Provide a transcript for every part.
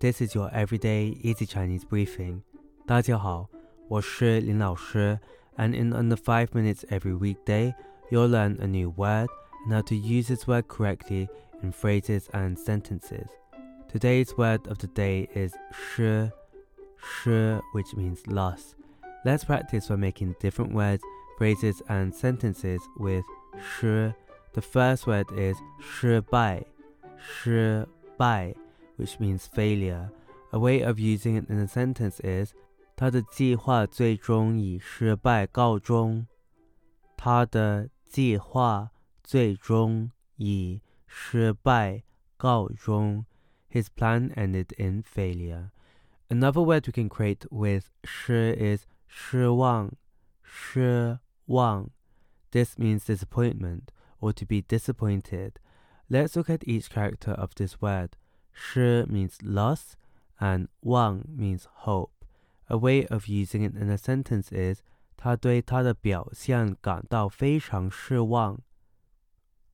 This is your everyday easy Chinese briefing. 大家好，我是林老师, and in under 5 minutes every weekday, you'll learn a new word and how to use this word correctly in phrases and sentences. Today's word of the day is shi, shi, which means loss. Let's practice by making different words, phrases, and sentences with shi. The first word is 失败,失败 which means failure. A way of using it in a sentence is 他的计划最终以失败告终。他的计划最终以失败告终。His plan ended in failure. Another word we can create with 失 is 失望,失望. This means disappointment or to be disappointed. Let's look at each character of this word. 失 means loss and 望 means hope. A way of using it in a sentence is 他对他的表现感到非常失望。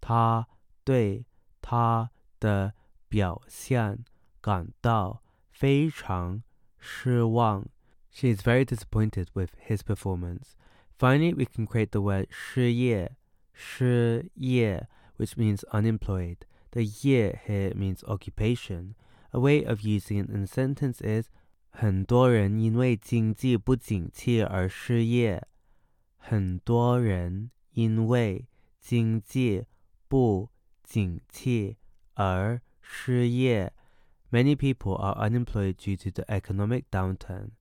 他对他的表现感到非常失望。She is very disappointed with his performance. Finally, we can create the word 失业,失业 which means unemployed. The Ye here means occupation. A way of using it in a sentence is 很多人因为经济不景气而失业。很多人因为经济不景气而失业。Many people are unemployed due to the economic downturn.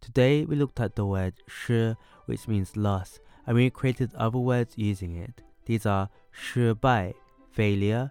Today we looked at the word 失 which means loss and we created other words using it. These are 失败 failure